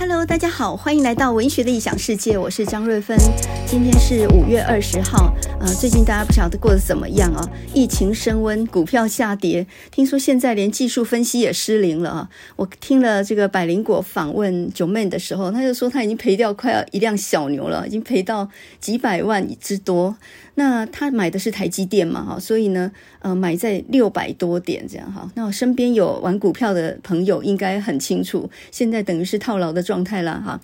Hello，大家好，欢迎来到文学的异想世界，我是张瑞芬。今天是五月二十号，呃，最近大家不晓得过得怎么样啊？疫情升温，股票下跌，听说现在连技术分析也失灵了啊！我听了这个百灵果访问九妹的时候，他就说他已经赔掉快要一辆小牛了，已经赔到几百万之多。那他买的是台积电嘛，哈，所以呢，呃，买在六百多点这样哈。那我身边有玩股票的朋友应该很清楚，现在等于是套牢的状态了哈。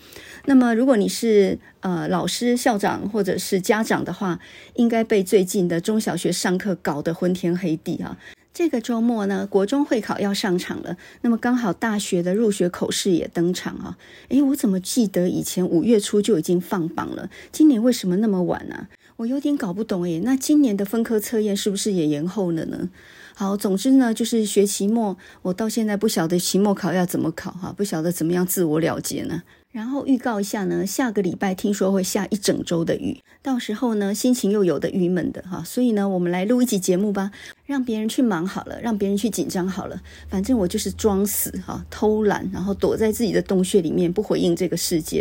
那么如果你是呃老师、校长或者是家长的话，应该被最近的中小学上课搞得昏天黑地哈。这个周末呢，国中会考要上场了，那么刚好大学的入学口试也登场啊。诶，我怎么记得以前五月初就已经放榜了？今年为什么那么晚呢？我有点搞不懂诶，那今年的分科测验是不是也延后了呢？好，总之呢，就是学期末，我到现在不晓得期末考要怎么考哈，不晓得怎么样自我了结呢。然后预告一下呢，下个礼拜听说会下一整周的雨，到时候呢，心情又有的郁闷的哈，所以呢，我们来录一集节目吧，让别人去忙好了，让别人去紧张好了，反正我就是装死哈，偷懒，然后躲在自己的洞穴里面不回应这个世界，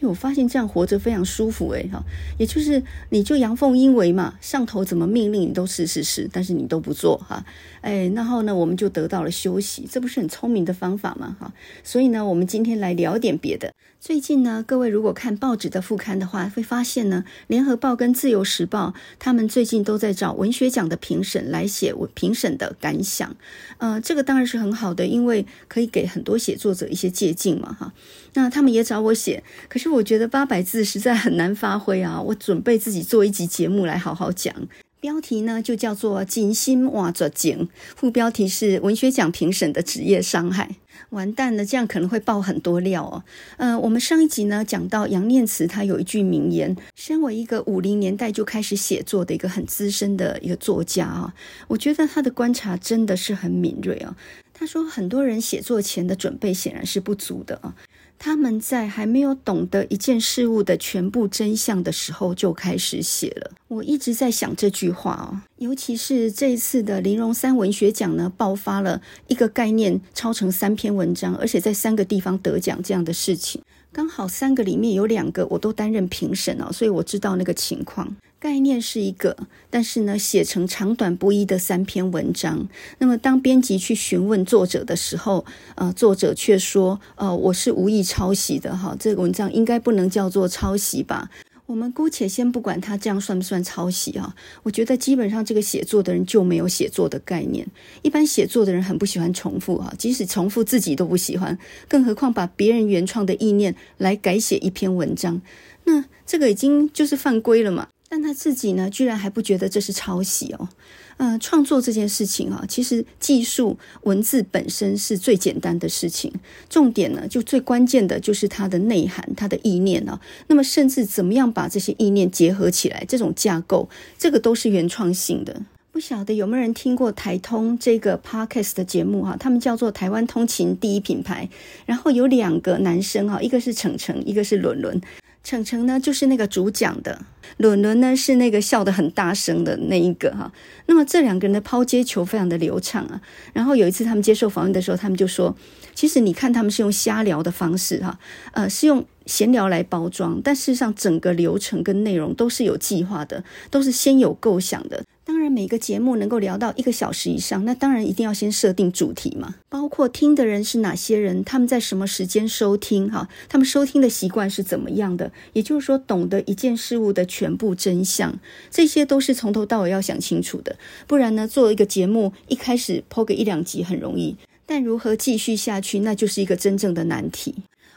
因为我发现这样活着非常舒服诶哈，也就是你就阳奉阴违嘛，上头怎么命令你都是是是，但是你都不做哈，哎，然后呢，我们就得到了休息，这不是很聪明的方法吗？哈，所以呢，我们今天来聊点别的。最近呢，各位如果看报纸的副刊的话，会发现呢，《联合报》跟《自由时报》他们最近都在找文学奖的评审来写写我评审的感想。呃，这个当然是很好的，因为可以给很多写作者一些借鉴嘛，哈。那他们也找我写，可是我觉得八百字实在很难发挥啊。我准备自己做一集节目来好好讲。标题呢就叫做“静心挖掘井”，副标题是“文学奖评审的职业伤害”。完蛋了，这样可能会爆很多料哦。呃，我们上一集呢讲到杨念慈，他有一句名言：身为一个五零年代就开始写作的一个很资深的一个作家啊，我觉得他的观察真的是很敏锐啊。他说，很多人写作前的准备显然是不足的啊。他们在还没有懂得一件事物的全部真相的时候就开始写了。我一直在想这句话啊，尤其是这一次的林荣三文学奖呢，爆发了一个概念抄成三篇文章，而且在三个地方得奖这样的事情。刚好三个里面有两个我都担任评审哦，所以我知道那个情况。概念是一个，但是呢，写成长短不一的三篇文章。那么，当编辑去询问作者的时候，呃，作者却说：“呃，我是无意抄袭的，哈，这个文章应该不能叫做抄袭吧？”我们姑且先不管他这样算不算抄袭啊。我觉得基本上这个写作的人就没有写作的概念。一般写作的人很不喜欢重复啊，即使重复自己都不喜欢，更何况把别人原创的意念来改写一篇文章，那这个已经就是犯规了嘛。但他自己呢，居然还不觉得这是抄袭哦。呃，创作这件事情啊，其实技术文字本身是最简单的事情，重点呢，就最关键的就是它的内涵、它的意念啊。那么，甚至怎么样把这些意念结合起来，这种架构，这个都是原创性的。不晓得有没有人听过台通这个 podcast 的节目哈？他们叫做台湾通勤第一品牌，然后有两个男生哈，一个是程程，一个是伦伦。程程呢，就是那个主讲的；伦伦呢，是那个笑得很大声的那一个哈。那么这两个人的抛接球非常的流畅啊。然后有一次他们接受访问的时候，他们就说：“其实你看他们是用瞎聊的方式哈，呃，是用闲聊来包装，但事实上整个流程跟内容都是有计划的，都是先有构想的。”当然，每个节目能够聊到一个小时以上，那当然一定要先设定主题嘛，包括听的人是哪些人，他们在什么时间收听，哈，他们收听的习惯是怎么样的，也就是说，懂得一件事物的全部真相，这些都是从头到尾要想清楚的。不然呢，做一个节目，一开始 po 个一两集很容易，但如何继续下去，那就是一个真正的难题。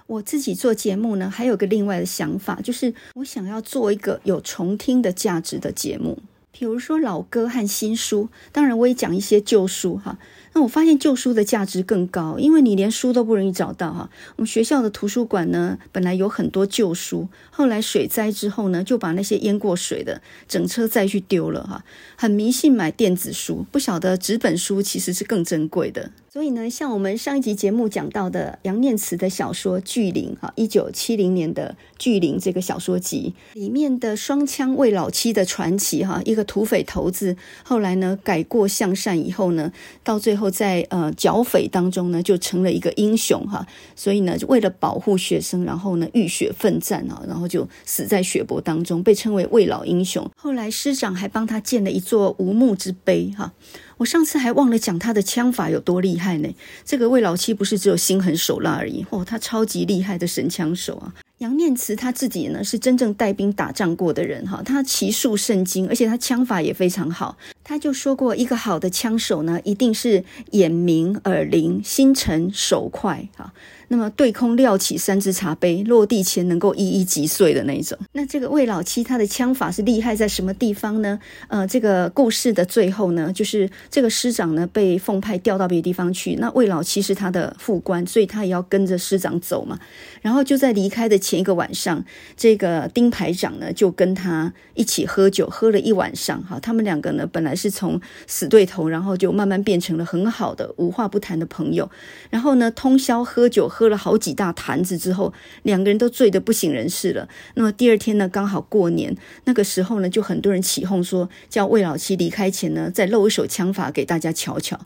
我自己做节目呢，还有个另外的想法，就是我想要做一个有重听的价值的节目。比如说老歌和新书，当然我也讲一些旧书哈。那我发现旧书的价值更高，因为你连书都不容易找到哈。我们学校的图书馆呢，本来有很多旧书，后来水灾之后呢，就把那些淹过水的整车再去丢了哈。很迷信买电子书，不晓得纸本书其实是更珍贵的。所以呢，像我们上一集节目讲到的杨念慈的小说《巨灵》哈，一九七零年的《巨灵》这个小说集里面的双枪未老妻的传奇哈，一个土匪头子后来呢改过向善以后呢，到最后。在呃剿匪当中呢，就成了一个英雄哈。所以呢，为了保护学生，然后呢浴血奋战啊，然后就死在血泊当中，被称为未老英雄。后来师长还帮他建了一座无墓之碑哈。我上次还忘了讲他的枪法有多厉害呢。这个魏老七不是只有心狠手辣而已，哦，他超级厉害的神枪手啊。杨念慈他自己呢是真正带兵打仗过的人哈，他骑术甚精，而且他枪法也非常好。他就说过，一个好的枪手呢，一定是眼明耳灵、心沉手快哈。那么对空撂起三只茶杯，落地前能够一一击碎的那一种。那这个魏老七他的枪法是厉害在什么地方呢？呃，这个故事的最后呢，就是这个师长呢被奉派调到别的地方去，那魏老七是他的副官，所以他也要跟着师长走嘛。然后就在离开的前一个晚上，这个丁排长呢就跟他一起喝酒，喝了一晚上。哈，他们两个呢本来是从死对头，然后就慢慢变成了很好的无话不谈的朋友。然后呢，通宵喝酒。喝了好几大坛子之后，两个人都醉得不省人事了。那么第二天呢，刚好过年，那个时候呢，就很多人起哄说，叫魏老七离开前呢，再露一手枪法给大家瞧瞧。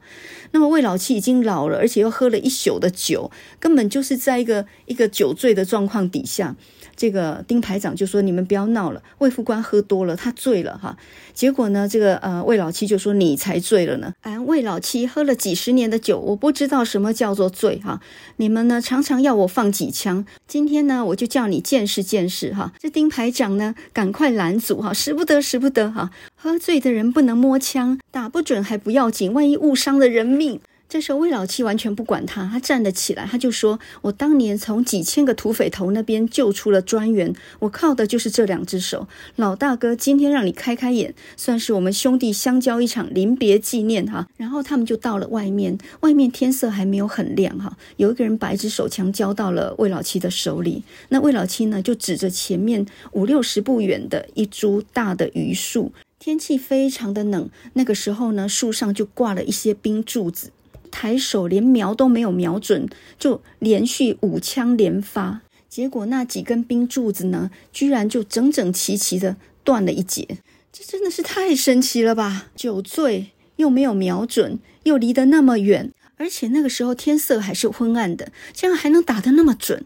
那么魏老七已经老了，而且又喝了一宿的酒，根本就是在一个一个酒醉的状况底下。这个丁排长就说：“你们不要闹了，魏副官喝多了，他醉了哈。”结果呢，这个呃魏老七就说：“你才醉了呢！俺魏老七喝了几十年的酒，我不知道什么叫做醉哈。你们呢常常要我放几枪，今天呢我就叫你见识见识哈。”这丁排长呢赶快拦阻哈，使不得使不得哈，喝醉的人不能摸枪，打不准还不要紧，万一误伤了人命。这时候魏老七完全不管他，他站了起来，他就说：“我当年从几千个土匪头那边救出了专员，我靠的就是这两只手。老大哥，今天让你开开眼，算是我们兄弟相交一场临别纪念哈。”然后他们就到了外面，外面天色还没有很亮哈，有一个人把一支手枪交到了魏老七的手里，那魏老七呢就指着前面五六十步远的一株大的榆树，天气非常的冷，那个时候呢树上就挂了一些冰柱子。抬手连瞄都没有瞄准，就连续五枪连发，结果那几根冰柱子呢，居然就整整齐齐的断了一截。这真的是太神奇了吧！酒醉又没有瞄准，又离得那么远，而且那个时候天色还是昏暗的，这样还能打得那么准。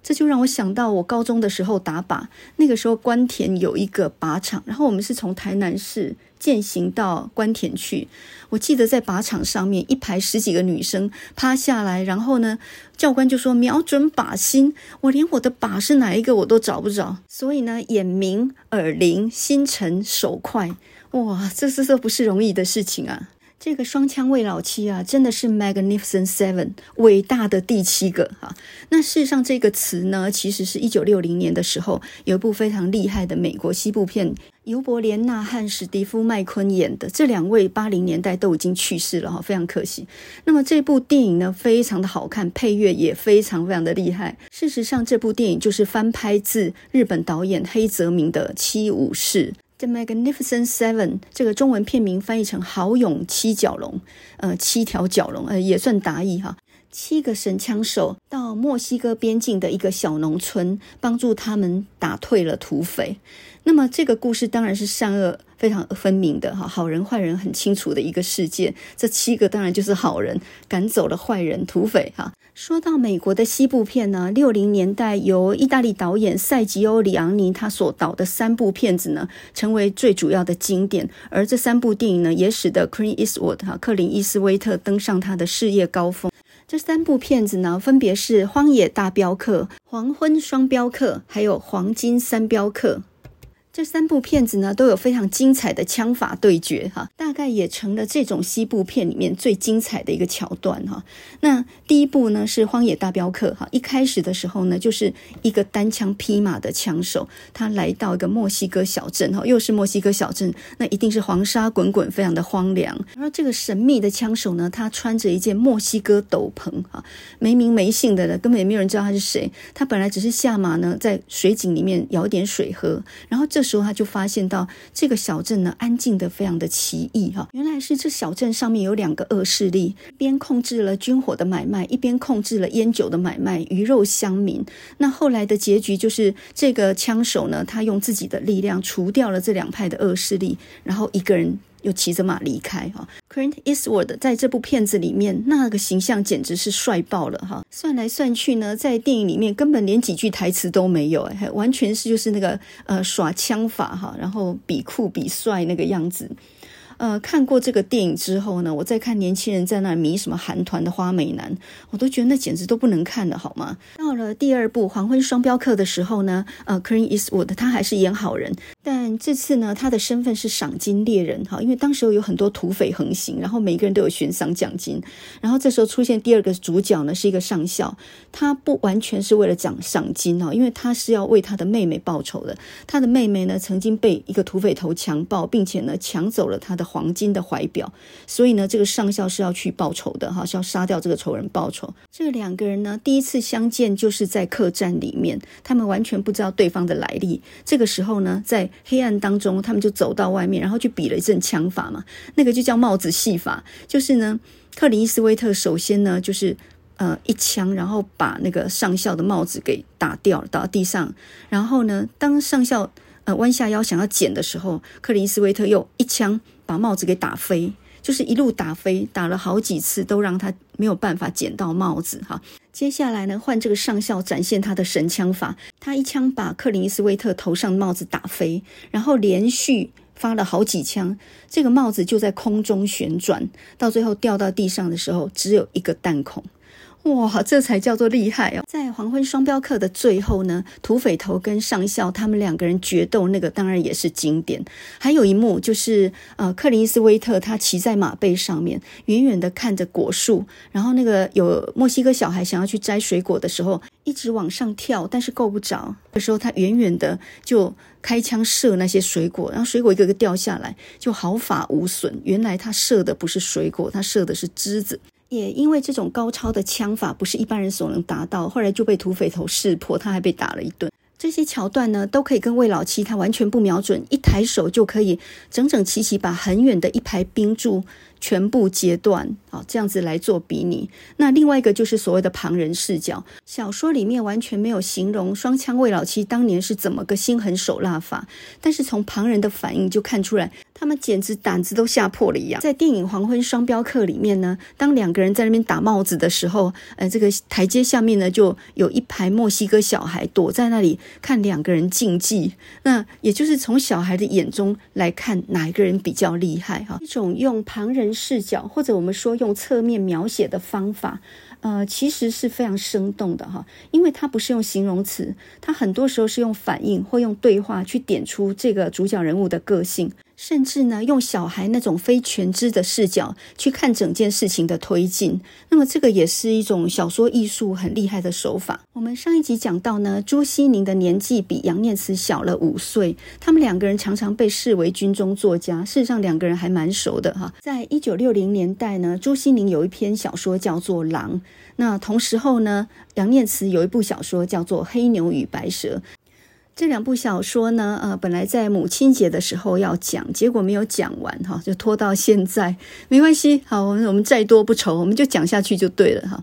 这就让我想到我高中的时候打靶，那个时候官田有一个靶场，然后我们是从台南市践行到官田去。我记得在靶场上面一排十几个女生趴下来，然后呢，教官就说瞄准靶心，我连我的靶是哪一个我都找不着。所以呢，眼明耳灵，心沉手快，哇，这是这不是容易的事情啊。这个双枪魏老七啊，真的是 Magnificent Seven，伟大的第七个哈。那事实上，这个词呢，其实是一九六零年的时候，有一部非常厉害的美国西部片，尤伯莲娜和史蒂夫麦昆演的。这两位八零年代都已经去世了哈，非常可惜。那么这部电影呢，非常的好看，配乐也非常非常的厉害。事实上，这部电影就是翻拍自日本导演黑泽明的《七武士》。The Magnificent Seven 这个中文片名翻译成“豪勇七角龙”，呃，七条角龙，呃，也算达意哈。七个神枪手到墨西哥边境的一个小农村，帮助他们打退了土匪。那么这个故事当然是善恶非常分明的哈，好人坏人很清楚的一个世界。这七个当然就是好人，赶走了坏人土匪哈。说到美国的西部片呢，六零年代由意大利导演塞吉欧·里昂尼他所导的三部片子呢，成为最主要的经典。而这三部电影呢，也使得 Clint Eastwood 哈克林·伊斯威特登上他的事业高峰。这三部片子呢，分别是《荒野大镖客》、《黄昏双镖客》还有《黄金三镖客》。这三部片子呢，都有非常精彩的枪法对决，哈，大概也成了这种西部片里面最精彩的一个桥段，哈。那第一部呢是《荒野大镖客》，哈，一开始的时候呢，就是一个单枪匹马的枪手，他来到一个墨西哥小镇，哈，又是墨西哥小镇，那一定是黄沙滚滚，非常的荒凉。而这个神秘的枪手呢，他穿着一件墨西哥斗篷，哈，没名没姓的了，根本也没有人知道他是谁。他本来只是下马呢，在水井里面舀点水喝，然后这。时候他就发现到这个小镇呢，安静的非常的奇异哈，原来是这小镇上面有两个恶势力，一边控制了军火的买卖，一边控制了烟酒的买卖，鱼肉乡民。那后来的结局就是这个枪手呢，他用自己的力量除掉了这两派的恶势力，然后一个人又骑着马离开哈。Clint Eastwood 在这部片子里面那个形象简直是帅爆了哈！算来算去呢，在电影里面根本连几句台词都没有，哎，完全是就是那个呃耍枪法哈，然后比酷比帅那个样子。呃，看过这个电影之后呢，我再看年轻人在那迷什么韩团的花美男，我都觉得那简直都不能看了，好吗？到了第二部《黄昏双镖客》的时候呢，呃，Clint Eastwood 他还是演好人，但这次呢，他的身份是赏金猎人哈，因为当时候有很多土匪横行，然后每个人都有悬赏奖金，然后这时候出现第二个主角呢，是一个上校，他不完全是为了奖赏金哦，因为他是要为他的妹妹报仇的，他的妹妹呢曾经被一个土匪头强暴，并且呢抢走了他的。黄金的怀表，所以呢，这个上校是要去报仇的哈，是要杀掉这个仇人报仇。这两个人呢，第一次相见就是在客栈里面，他们完全不知道对方的来历。这个时候呢，在黑暗当中，他们就走到外面，然后去比了一阵枪法嘛，那个就叫帽子戏法，就是呢，克林伊斯威特首先呢，就是呃一枪，然后把那个上校的帽子给打掉，了，打到地上，然后呢，当上校呃弯下腰想要捡的时候，克林斯威特又一枪。把帽子给打飞，就是一路打飞，打了好几次都让他没有办法捡到帽子哈。接下来呢，换这个上校展现他的神枪法，他一枪把克林斯威特头上帽子打飞，然后连续发了好几枪，这个帽子就在空中旋转，到最后掉到地上的时候只有一个弹孔。哇，这才叫做厉害哦！在《黄昏双镖客》的最后呢，土匪头跟上校他们两个人决斗，那个当然也是经典。还有一幕就是，呃，克林斯威特他骑在马背上面，远远的看着果树，然后那个有墨西哥小孩想要去摘水果的时候，一直往上跳，但是够不着。这时候他远远的就开枪射那些水果，然后水果一个个掉下来，就毫发无损。原来他射的不是水果，他射的是枝子。也因为这种高超的枪法不是一般人所能达到，后来就被土匪头识破，他还被打了一顿。这些桥段呢，都可以跟魏老七他完全不瞄准，一抬手就可以整整齐齐把很远的一排冰柱全部截断，好，这样子来做比拟。那另外一个就是所谓的旁人视角，小说里面完全没有形容双枪魏老七当年是怎么个心狠手辣法，但是从旁人的反应就看出来。他们简直胆子都吓破了一样。在电影《黄昏双镖客》里面呢，当两个人在那边打帽子的时候，呃，这个台阶下面呢，就有一排墨西哥小孩躲在那里看两个人竞技。那也就是从小孩的眼中来看，哪一个人比较厉害哈？一种用旁人视角，或者我们说用侧面描写的方法。呃，其实是非常生动的哈，因为它不是用形容词，它很多时候是用反应或用对话去点出这个主角人物的个性，甚至呢，用小孩那种非全知的视角去看整件事情的推进。那么这个也是一种小说艺术很厉害的手法。我们上一集讲到呢，朱西宁的年纪比杨念慈小了五岁，他们两个人常常被视为军中作家，事实上两个人还蛮熟的哈。在一九六零年代呢，朱西宁有一篇小说叫做《狼》。那同时候呢，杨念慈有一部小说叫做《黑牛与白蛇》，这两部小说呢，呃，本来在母亲节的时候要讲，结果没有讲完哈，就拖到现在，没关系，好，我们我们再多不愁，我们就讲下去就对了哈。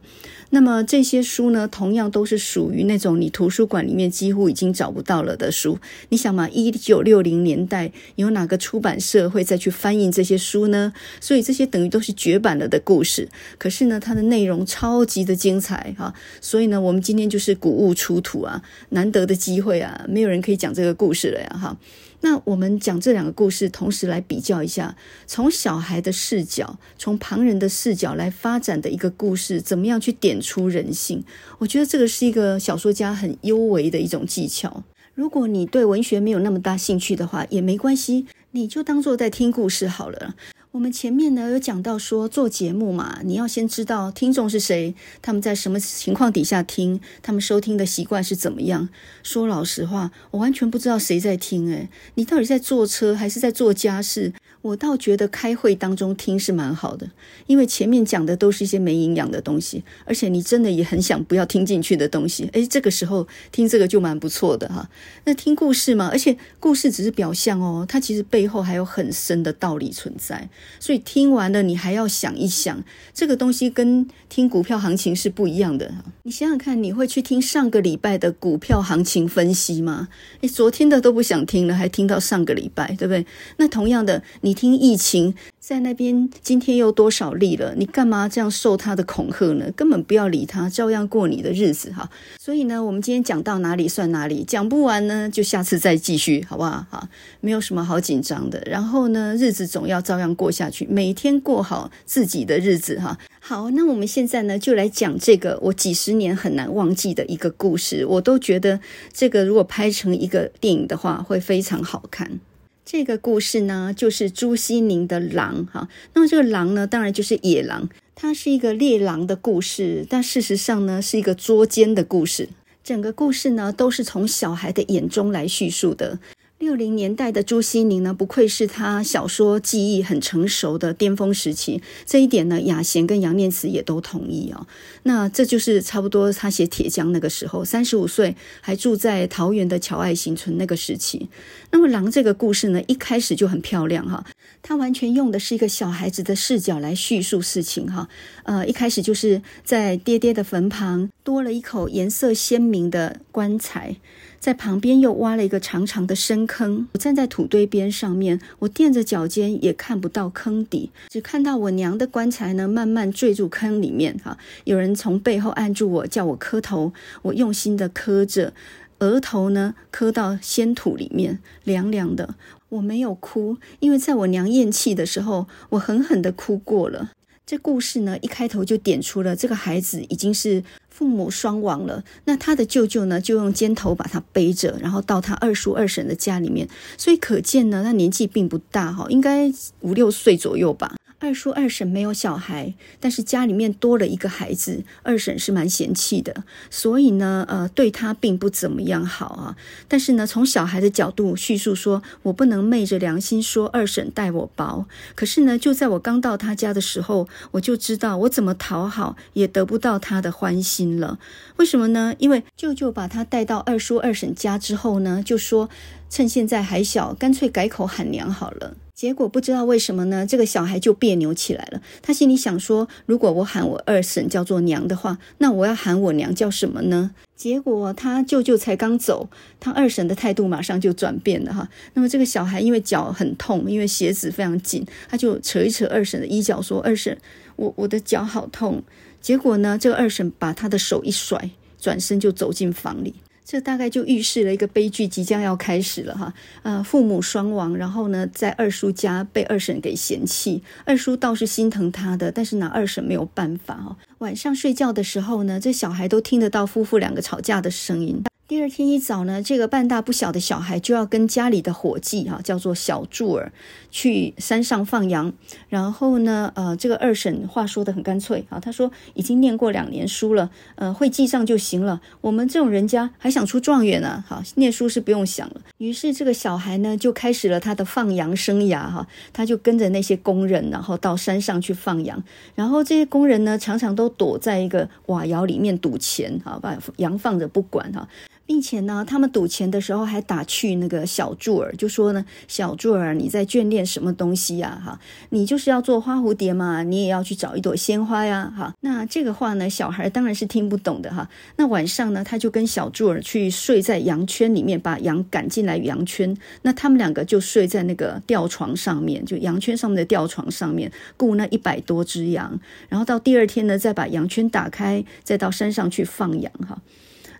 那么这些书呢，同样都是属于那种你图书馆里面几乎已经找不到了的书。你想嘛，一九六零年代有哪个出版社会再去翻印这些书呢？所以这些等于都是绝版了的故事。可是呢，它的内容超级的精彩哈。所以呢，我们今天就是古物出土啊，难得的机会啊，没有人可以讲这个故事了呀哈。那我们讲这两个故事，同时来比较一下，从小孩的视角，从旁人的视角来发展的一个故事，怎么样去点出人性？我觉得这个是一个小说家很优为的一种技巧。如果你对文学没有那么大兴趣的话，也没关系，你就当做在听故事好了。我们前面呢有讲到说，做节目嘛，你要先知道听众是谁，他们在什么情况底下听，他们收听的习惯是怎么样。说老实话，我完全不知道谁在听，诶，你到底在坐车还是在做家事？我倒觉得开会当中听是蛮好的，因为前面讲的都是一些没营养的东西，而且你真的也很想不要听进去的东西。诶，这个时候听这个就蛮不错的哈。那听故事嘛，而且故事只是表象哦，它其实背后还有很深的道理存在。所以听完了，你还要想一想，这个东西跟听股票行情是不一样的。你想想看，你会去听上个礼拜的股票行情分析吗？诶，昨天的都不想听了，还听到上个礼拜，对不对？那同样的，你。听疫情。在那边，今天又多少例了？你干嘛这样受他的恐吓呢？根本不要理他，照样过你的日子哈。所以呢，我们今天讲到哪里算哪里，讲不完呢，就下次再继续，好不好？哈，没有什么好紧张的。然后呢，日子总要照样过下去，每天过好自己的日子哈。好，那我们现在呢，就来讲这个我几十年很难忘记的一个故事。我都觉得这个如果拍成一个电影的话，会非常好看。这个故事呢，就是朱熹宁的狼哈。那么这个狼呢，当然就是野狼，它是一个猎狼的故事，但事实上呢，是一个捉奸的故事。整个故事呢，都是从小孩的眼中来叙述的。六零年代的朱西甯呢，不愧是他小说技艺很成熟的巅峰时期。这一点呢，雅贤跟杨念慈也都同意哦。那这就是差不多他写《铁匠》那个时候，三十五岁还住在桃园的乔爱新村那个时期。那么狼这个故事呢，一开始就很漂亮哈，他完全用的是一个小孩子的视角来叙述事情哈。呃，一开始就是在爹爹的坟旁多了一口颜色鲜明的棺材。在旁边又挖了一个长长的深坑，我站在土堆边上面，我垫着脚尖也看不到坑底，只看到我娘的棺材呢，慢慢坠入坑里面。哈，有人从背后按住我，叫我磕头，我用心的磕着，额头呢磕到鲜土里面，凉凉的。我没有哭，因为在我娘咽气的时候，我狠狠的哭过了。这故事呢，一开头就点出了这个孩子已经是。父母双亡了，那他的舅舅呢，就用肩头把他背着，然后到他二叔二婶的家里面，所以可见呢，他年纪并不大哈，应该五六岁左右吧。二叔二婶没有小孩，但是家里面多了一个孩子，二婶是蛮嫌弃的，所以呢，呃，对他并不怎么样好啊。但是呢，从小孩的角度叙述说，我不能昧着良心说二婶待我薄。可是呢，就在我刚到他家的时候，我就知道我怎么讨好也得不到他的欢心了。为什么呢？因为舅舅把他带到二叔二婶家之后呢，就说趁现在还小，干脆改口喊娘好了。结果不知道为什么呢，这个小孩就别扭起来了。他心里想说：如果我喊我二婶叫做娘的话，那我要喊我娘叫什么呢？结果他舅舅才刚走，他二婶的态度马上就转变了哈。那么这个小孩因为脚很痛，因为鞋子非常紧，他就扯一扯二婶的衣角，说：“二婶，我我的脚好痛。”结果呢，这个二婶把他的手一甩，转身就走进房里。这大概就预示了一个悲剧即将要开始了哈，呃，父母双亡，然后呢，在二叔家被二婶给嫌弃，二叔倒是心疼他的，但是拿二婶没有办法哈。晚上睡觉的时候呢，这小孩都听得到夫妇两个吵架的声音。第二天一早呢，这个半大不小的小孩就要跟家里的伙计哈，叫做小柱儿，去山上放羊。然后呢，呃，这个二婶话说得很干脆啊，他说已经念过两年书了，呃，会记账就行了。我们这种人家还想出状元呢，好，念书是不用想了。于是这个小孩呢，就开始了他的放羊生涯哈，他就跟着那些工人，然后到山上去放羊。然后这些工人呢，常常都躲在一个瓦窑里面赌钱哈，把羊放着不管哈。并且呢，他们赌钱的时候还打趣那个小柱儿，就说呢：“小柱儿，你在眷恋什么东西呀？哈，你就是要做花蝴蝶嘛，你也要去找一朵鲜花呀！哈，那这个话呢，小孩当然是听不懂的哈。那晚上呢，他就跟小柱儿去睡在羊圈里面，把羊赶进来羊圈。那他们两个就睡在那个吊床上面，就羊圈上面的吊床上面，雇那一百多只羊。然后到第二天呢，再把羊圈打开，再到山上去放羊哈。”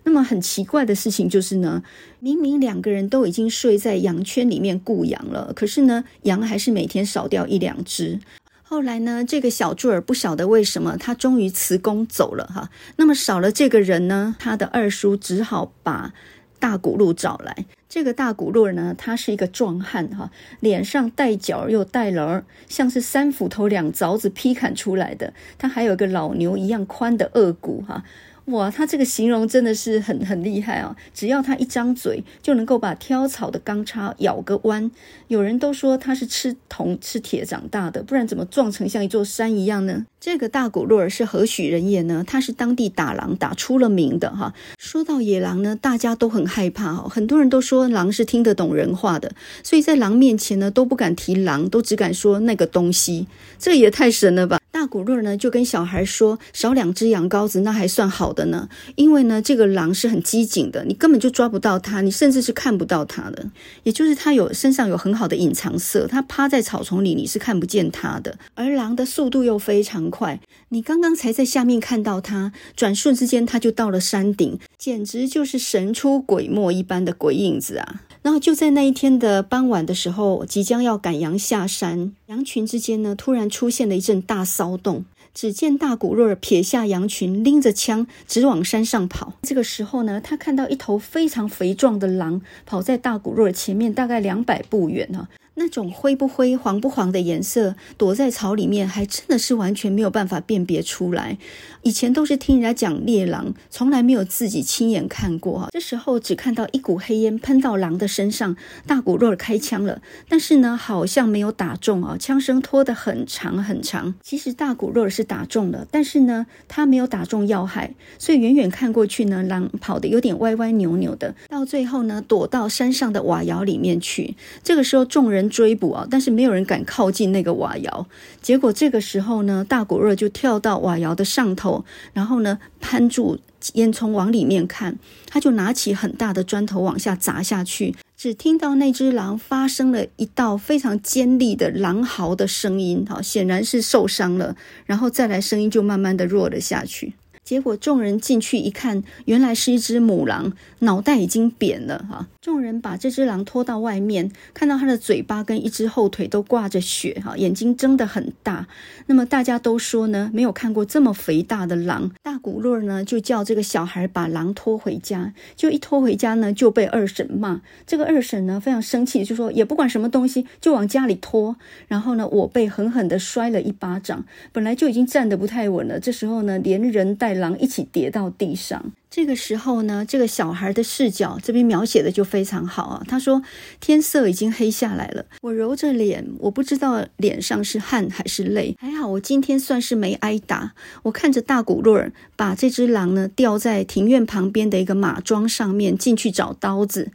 那么很奇怪的事情就是呢，明明两个人都已经睡在羊圈里面顾羊了，可是呢，羊还是每天少掉一两只。后来呢，这个小柱儿不晓得为什么，他终于辞工走了哈。那么少了这个人呢，他的二叔只好把大骨碌找来。这个大骨碌呢，他是一个壮汉哈，脸上带角又带棱，像是三斧头两凿子劈砍出来的。他还有一个老牛一样宽的颚骨哈。哇，他这个形容真的是很很厉害啊！只要他一张嘴，就能够把挑草的钢叉咬个弯。有人都说他是吃铜吃铁长大的，不然怎么壮成像一座山一样呢？这个大古洛尔是何许人也呢？他是当地打狼打出了名的哈。说到野狼呢，大家都很害怕哈。很多人都说狼是听得懂人话的，所以在狼面前呢都不敢提狼，都只敢说那个东西。这也太神了吧！古若呢就跟小孩说：“少两只羊羔子，那还算好的呢。因为呢，这个狼是很机警的，你根本就抓不到它，你甚至是看不到它的。也就是它有身上有很好的隐藏色，它趴在草丛里，你是看不见它的。而狼的速度又非常快，你刚刚才在下面看到它，转瞬之间它就到了山顶，简直就是神出鬼没一般的鬼影子啊！然后就在那一天的傍晚的时候，即将要赶羊下山，羊群之间呢，突然出现了一阵大骚动。只见大骨肉撇下羊群，拎着枪直往山上跑。这个时候呢，他看到一头非常肥壮的狼跑在大骨肉前面，大概两百步远啊。那种灰不灰、黄不黄的颜色，躲在草里面，还真的是完全没有办法辨别出来。以前都是听人家讲猎狼，从来没有自己亲眼看过哈。这时候只看到一股黑烟喷到狼的身上，大骨肉开枪了，但是呢，好像没有打中啊，枪声拖得很长很长。其实大骨肉是打中了，但是呢，他没有打中要害，所以远远看过去呢，狼跑得有点歪歪扭扭的，到最后呢，躲到山上的瓦窑里面去。这个时候众人。追捕啊！但是没有人敢靠近那个瓦窑。结果这个时候呢，大古热就跳到瓦窑的上头，然后呢，攀住烟囱往里面看。他就拿起很大的砖头往下砸下去。只听到那只狼发生了一道非常尖利的狼嚎的声音，哈，显然是受伤了。然后再来，声音就慢慢的弱了下去。结果众人进去一看，原来是一只母狼，脑袋已经扁了哈。众人把这只狼拖到外面，看到它的嘴巴跟一只后腿都挂着血哈，眼睛睁得很大。那么大家都说呢，没有看过这么肥大的狼。大古洛呢就叫这个小孩把狼拖回家，就一拖回家呢就被二婶骂。这个二婶呢非常生气，就说也不管什么东西，就往家里拖。然后呢，我被狠狠地摔了一巴掌，本来就已经站得不太稳了，这时候呢连人带狼一起跌到地上。这个时候呢，这个小孩的视角这边描写的就非常好啊。他说：“天色已经黑下来了，我揉着脸，我不知道脸上是汗还是泪。还好我今天算是没挨打。我看着大古洛尔把这只狼呢吊在庭院旁边的一个马桩上面，进去找刀子。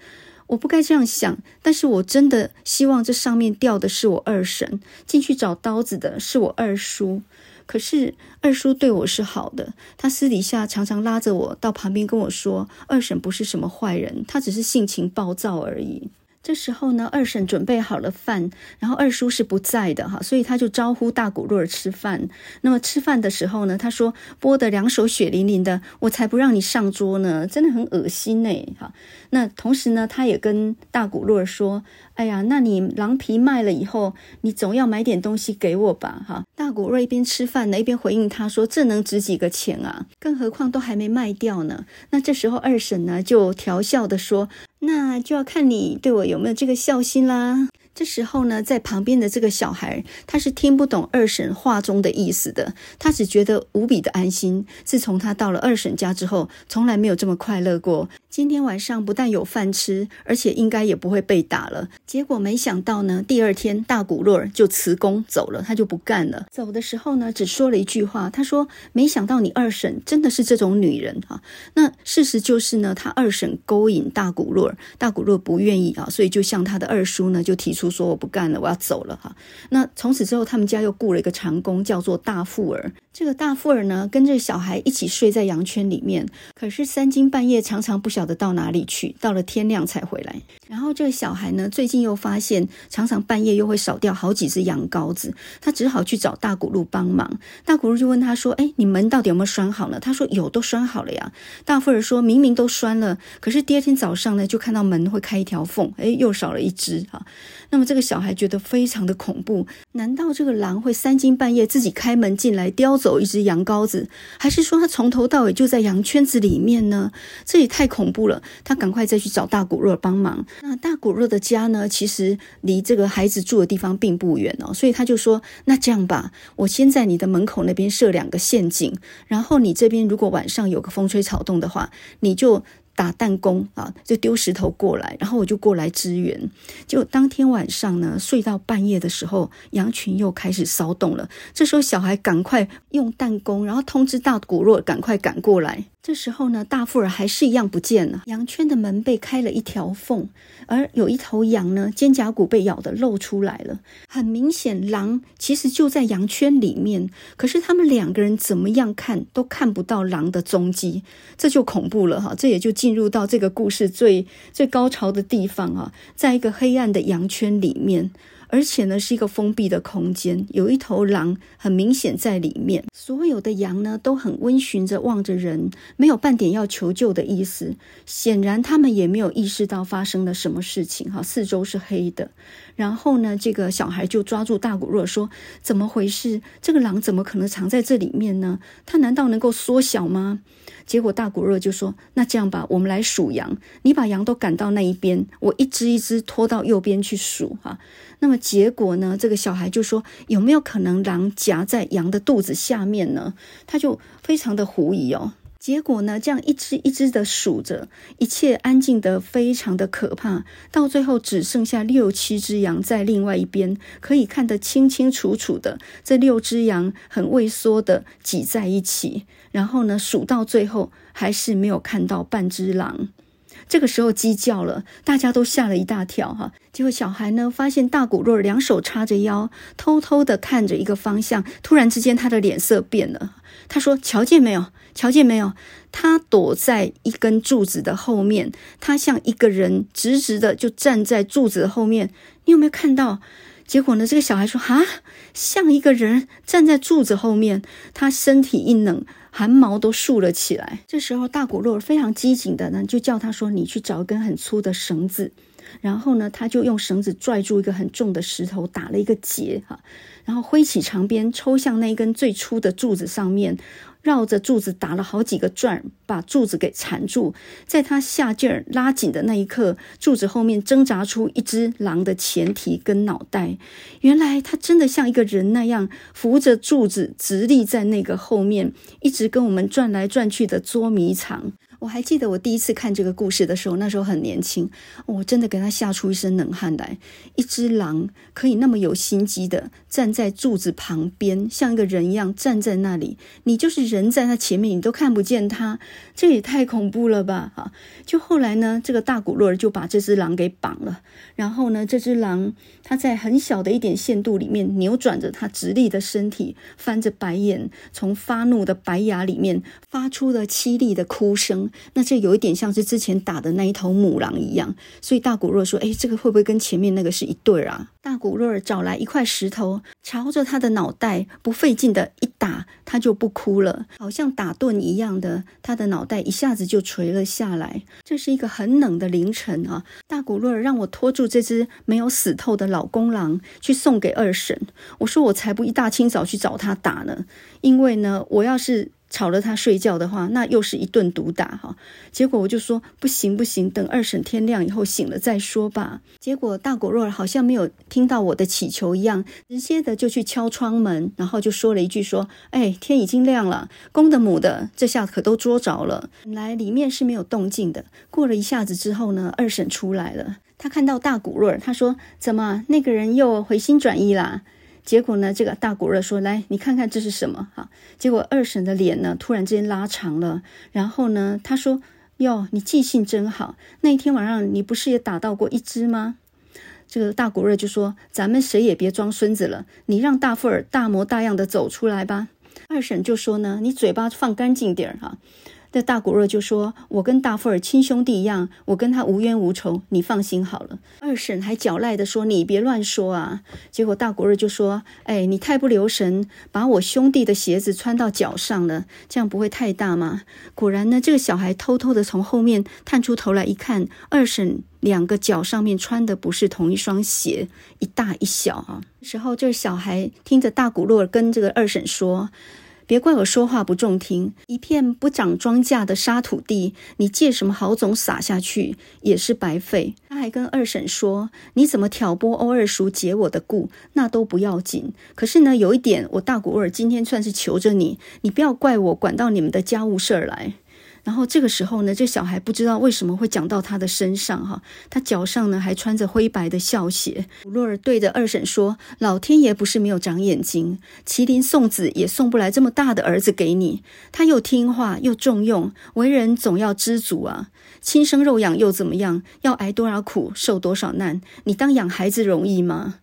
我不该这样想，但是我真的希望这上面吊的是我二婶，进去找刀子的是我二叔。”可是二叔对我是好的，他私底下常常拉着我到旁边跟我说，二婶不是什么坏人，他只是性情暴躁而已。这时候呢，二婶准备好了饭，然后二叔是不在的哈，所以他就招呼大古若儿吃饭。那么吃饭的时候呢，他说剥得两手血淋淋的，我才不让你上桌呢，真的很恶心呢哈。那同时呢，他也跟大古若儿说。哎呀，那你狼皮卖了以后，你总要买点东西给我吧，哈！大古瑞一边吃饭呢，一边回应他说：“这能值几个钱啊？更何况都还没卖掉呢。”那这时候二婶呢就调笑的说：“那就要看你对我有没有这个孝心啦。”这时候呢，在旁边的这个小孩，他是听不懂二婶话中的意思的，他只觉得无比的安心。自从他到了二婶家之后，从来没有这么快乐过。今天晚上不但有饭吃，而且应该也不会被打了。结果没想到呢，第二天大古洛尔就辞工走了，他就不干了。走的时候呢，只说了一句话，他说：“没想到你二婶真的是这种女人啊。”那事实就是呢，他二婶勾引大古洛尔，大古洛尔不愿意啊，所以就向他的二叔呢就提出。说我不干了，我要走了哈。那从此之后，他们家又雇了一个长工，叫做大富儿。这个大富儿呢，跟这个小孩一起睡在羊圈里面。可是三更半夜，常常不晓得到哪里去，到了天亮才回来。然后这个小孩呢，最近又发现，常常半夜又会少掉好几只羊羔子。他只好去找大古路帮忙。大古路就问他说：“哎，你门到底有没有拴好呢？”他说：“有，都拴好了呀。”大富儿说：“明明都拴了，可是第二天早上呢，就看到门会开一条缝，哎，又少了一只哈。”那么这个小孩觉得非常的恐怖，难道这个狼会三更半夜自己开门进来叼走一只羊羔子，还是说他从头到尾就在羊圈子里面呢？这也太恐怖了！他赶快再去找大骨肉帮忙。那大骨肉的家呢，其实离这个孩子住的地方并不远哦，所以他就说：“那这样吧，我先在你的门口那边设两个陷阱，然后你这边如果晚上有个风吹草动的话，你就。”打弹弓啊，就丢石头过来，然后我就过来支援。就当天晚上呢，睡到半夜的时候，羊群又开始骚动了。这时候小孩赶快用弹弓，然后通知大古若赶快赶过来。这时候呢，大富尔还是一样不见了。羊圈的门被开了一条缝，而有一头羊呢，肩胛骨被咬得露出来了。很明显，狼其实就在羊圈里面，可是他们两个人怎么样看都看不到狼的踪迹，这就恐怖了哈！这也就进进入到这个故事最最高潮的地方啊，在一个黑暗的羊圈里面。而且呢，是一个封闭的空间，有一头狼很明显在里面。所有的羊呢都很温驯着望着人，没有半点要求救的意思。显然他们也没有意识到发生了什么事情。哈，四周是黑的。然后呢，这个小孩就抓住大古若说：“怎么回事？这个狼怎么可能藏在这里面呢？它难道能够缩小吗？”结果大古若就说：“那这样吧，我们来数羊。你把羊都赶到那一边，我一只一只拖到右边去数。”哈。那么结果呢？这个小孩就说：“有没有可能狼夹在羊的肚子下面呢？”他就非常的狐疑哦。结果呢，这样一只一只的数着，一切安静得非常的可怕。到最后只剩下六七只羊在另外一边，可以看得清清楚楚的。这六只羊很畏缩的挤在一起，然后呢，数到最后还是没有看到半只狼。这个时候鸡叫了，大家都吓了一大跳哈。结果小孩呢，发现大古若两手叉着腰，偷偷的看着一个方向。突然之间，他的脸色变了。他说：“瞧见没有？瞧见没有？他躲在一根柱子的后面，他像一个人直直的就站在柱子的后面。你有没有看到？”结果呢，这个小孩说：“哈，像一个人站在柱子后面。”他身体一冷。汗毛都竖了起来。这时候，大古若非常机警的呢，就叫他说：“你去找一根很粗的绳子。”然后呢，他就用绳子拽住一个很重的石头，打了一个结哈，然后挥起长鞭，抽向那一根最粗的柱子上面。绕着柱子打了好几个转，把柱子给缠住。在他下劲儿拉紧的那一刻，柱子后面挣扎出一只狼的前蹄跟脑袋。原来他真的像一个人那样扶着柱子，直立在那个后面，一直跟我们转来转去的捉迷藏。我还记得我第一次看这个故事的时候，那时候很年轻，我真的给他吓出一身冷汗来。一只狼可以那么有心机的站在柱子旁边，像一个人一样站在那里，你就是人在他前面，你都看不见他，这也太恐怖了吧！哈，就后来呢，这个大古洛尔就把这只狼给绑了，然后呢，这只狼它在很小的一点限度里面扭转着它直立的身体，翻着白眼，从发怒的白牙里面发出了凄厉的哭声。那这有一点像是之前打的那一头母狼一样，所以大古若说：“哎，这个会不会跟前面那个是一对啊？”大古若找来一块石头，朝着他的脑袋不费劲的一打，他就不哭了，好像打盹一样的，他的脑袋一下子就垂了下来。这是一个很冷的凌晨啊，大古若让我拖住这只没有死透的老公狼去送给二婶。我说我才不一大清早去找他打呢，因为呢，我要是。吵了他睡觉的话，那又是一顿毒打哈。结果我就说不行不行，等二婶天亮以后醒了再说吧。结果大果若好像没有听到我的祈求一样，直接的就去敲窗门，然后就说了一句说：“哎，天已经亮了，公的母的，这下可都捉着了。”本来里面是没有动静的。过了一下子之后呢，二婶出来了，他看到大果若，他说：“怎么那个人又回心转意啦？”结果呢，这个大古热说：“来，你看看这是什么？”哈，结果二婶的脸呢，突然之间拉长了。然后呢，他说：“哟，你记性真好。那一天晚上，你不是也打到过一只吗？”这个大古热就说：“咱们谁也别装孙子了，你让大富尔大模大样的走出来吧。”二婶就说呢：“你嘴巴放干净点儿哈。”那大古若就说：“我跟大富尔亲兄弟一样，我跟他无冤无仇，你放心好了。”二婶还狡赖的说：“你别乱说啊！”结果大古若就说：“哎，你太不留神，把我兄弟的鞋子穿到脚上了，这样不会太大吗？”果然呢，这个小孩偷偷的从后面探出头来一看，二婶两个脚上面穿的不是同一双鞋，一大一小啊。时候，这小孩听着大古若跟这个二婶说。别怪我说话不中听，一片不长庄稼的沙土地，你借什么好种撒下去也是白费。他还跟二婶说：“你怎么挑拨欧二叔解我的故，那都不要紧。可是呢，有一点，我大古二今天算是求着你，你不要怪我管到你们的家务事儿来。”然后这个时候呢，这小孩不知道为什么会讲到他的身上哈，他脚上呢还穿着灰白的孝鞋。洛尔对着二婶说：“老天爷不是没有长眼睛，麒麟送子也送不来这么大的儿子给你。他又听话又重用，为人总要知足啊。亲生肉养又怎么样？要挨多少苦，受多少难？你当养孩子容易吗？”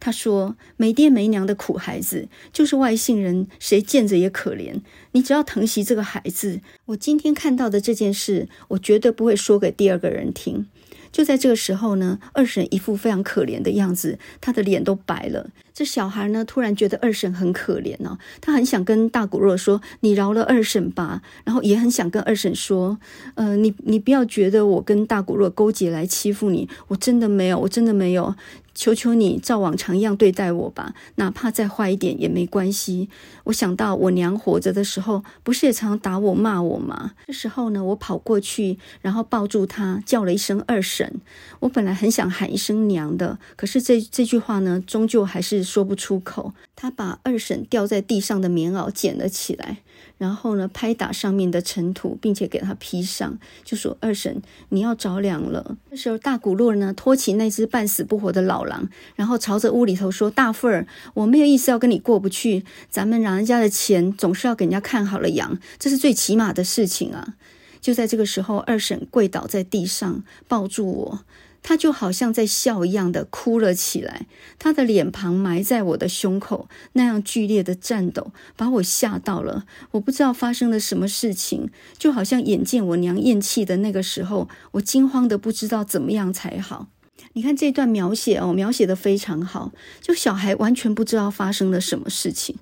他说：“没爹没娘的苦孩子，就是外姓人，谁见着也可怜。你只要疼惜这个孩子。我今天看到的这件事，我绝对不会说给第二个人听。”就在这个时候呢，二婶一副非常可怜的样子，她的脸都白了。这小孩呢，突然觉得二婶很可怜呢，他很想跟大骨肉说：“你饶了二婶吧。”然后也很想跟二婶说：“呃，你你不要觉得我跟大骨肉勾结来欺负你，我真的没有，我真的没有。”求求你照往常一样对待我吧，哪怕再坏一点也没关系。我想到我娘活着的时候，不是也常常打我骂我吗？这时候呢，我跑过去，然后抱住她，叫了一声二婶。我本来很想喊一声娘的，可是这这句话呢，终究还是说不出口。她把二婶掉在地上的棉袄捡了起来。然后呢，拍打上面的尘土，并且给他披上，就说：“二婶，你要着凉了。”这时候，大古洛呢，拖起那只半死不活的老狼，然后朝着屋里头说：“大妇儿，我没有意思要跟你过不去，咱们老人家的钱总是要给人家看好了养，这是最起码的事情啊。”就在这个时候，二婶跪倒在地上，抱住我。他就好像在笑一样的哭了起来，他的脸庞埋在我的胸口，那样剧烈的颤抖，把我吓到了。我不知道发生了什么事情，就好像眼见我娘咽气的那个时候，我惊慌的不知道怎么样才好。你看这段描写哦，描写的非常好，就小孩完全不知道发生了什么事情，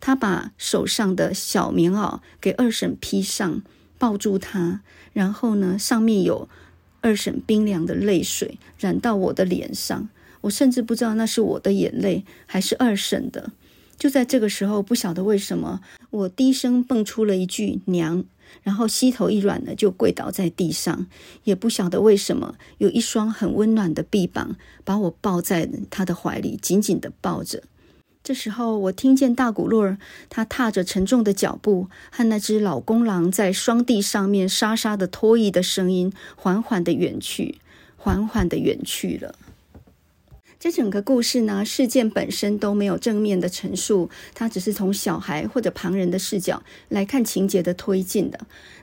他把手上的小棉袄给二婶披上，抱住她，然后呢，上面有。二婶冰凉的泪水染到我的脸上，我甚至不知道那是我的眼泪还是二婶的。就在这个时候，不晓得为什么，我低声蹦出了一句“娘”，然后膝头一软呢，就跪倒在地上。也不晓得为什么，有一双很温暖的臂膀把我抱在他的怀里，紧紧地抱着。这时候，我听见大古洛尔他踏着沉重的脚步，和那只老公狼在双地上面沙沙的拖曳的声音，缓缓的远去，缓缓的远去了。这整个故事呢，事件本身都没有正面的陈述，它只是从小孩或者旁人的视角来看情节的推进的。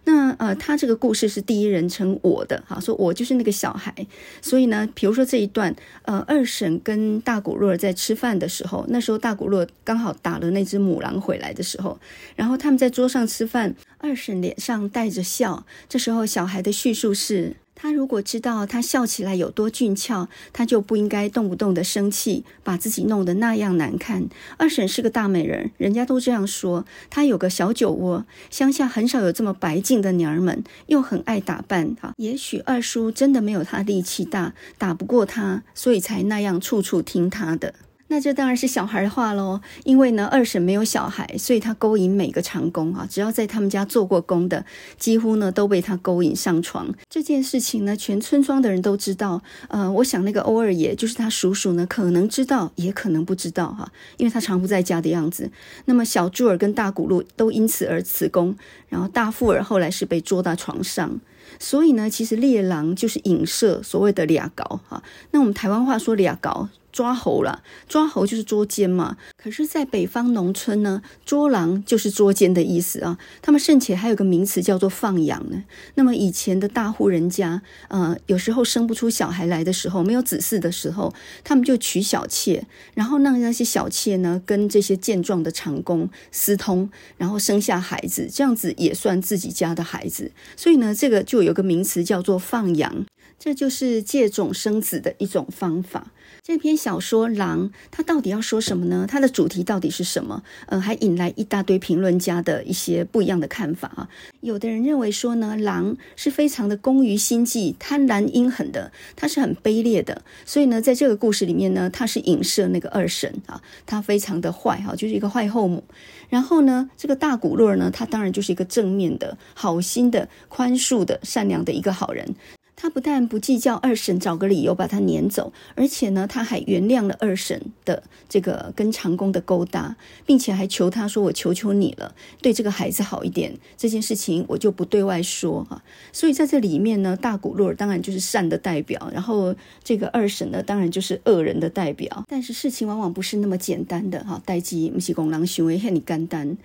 那呃，他这个故事是第一人称我的，哈，说我就是那个小孩。所以呢，比如说这一段，呃，二婶跟大古洛在吃饭的时候，那时候大古洛刚好打了那只母狼回来的时候，然后他们在桌上吃饭，二婶脸上带着笑。这时候小孩的叙述是。他如果知道他笑起来有多俊俏，他就不应该动不动的生气，把自己弄得那样难看。二婶是个大美人，人家都这样说。她有个小酒窝，乡下很少有这么白净的娘儿们，又很爱打扮。哈，也许二叔真的没有他力气大，打不过他，所以才那样处处听他的。那这当然是小孩话喽，因为呢，二婶没有小孩，所以她勾引每个长工啊，只要在他们家做过工的，几乎呢都被她勾引上床。这件事情呢，全村庄的人都知道。呃，我想那个欧二爷就是他叔叔呢，可能知道，也可能不知道哈，因为他常不在家的样子。那么小猪儿跟大骨鹿都因此而辞工，然后大富儿后来是被捉到床上。所以呢，其实猎狼就是影射所谓的俩高哈。那我们台湾话说俩高。抓猴了，抓猴就是捉奸嘛。可是，在北方农村呢，捉狼就是捉奸的意思啊。他们甚且还有个名词叫做放养呢。那么以前的大户人家，呃，有时候生不出小孩来的时候，没有子嗣的时候，他们就娶小妾，然后让那些小妾呢跟这些健壮的长工私通，然后生下孩子，这样子也算自己家的孩子。所以呢，这个就有个名词叫做放养，这就是借种生子的一种方法。这篇小说《狼》，它到底要说什么呢？它的主题到底是什么？呃，还引来一大堆评论家的一些不一样的看法啊。有的人认为说呢，狼是非常的攻于心计、贪婪阴狠的，它是很卑劣的。所以呢，在这个故事里面呢，它是影射那个二婶啊，他非常的坏哈，就是一个坏后母。然后呢，这个大古洛呢，他当然就是一个正面的、好心的、宽恕的、善良的一个好人。他不但不计较二婶找个理由把她撵走，而且呢，他还原谅了二婶的这个跟长工的勾搭，并且还求他说：“我求求你了，对这个孩子好一点。这件事情我就不对外说哈。”所以在这里面呢，大古洛尔当然就是善的代表，然后这个二婶呢，当然就是恶人的代表。但是事情往往不是那么简单的哈，代志不是讲人想的那么简单。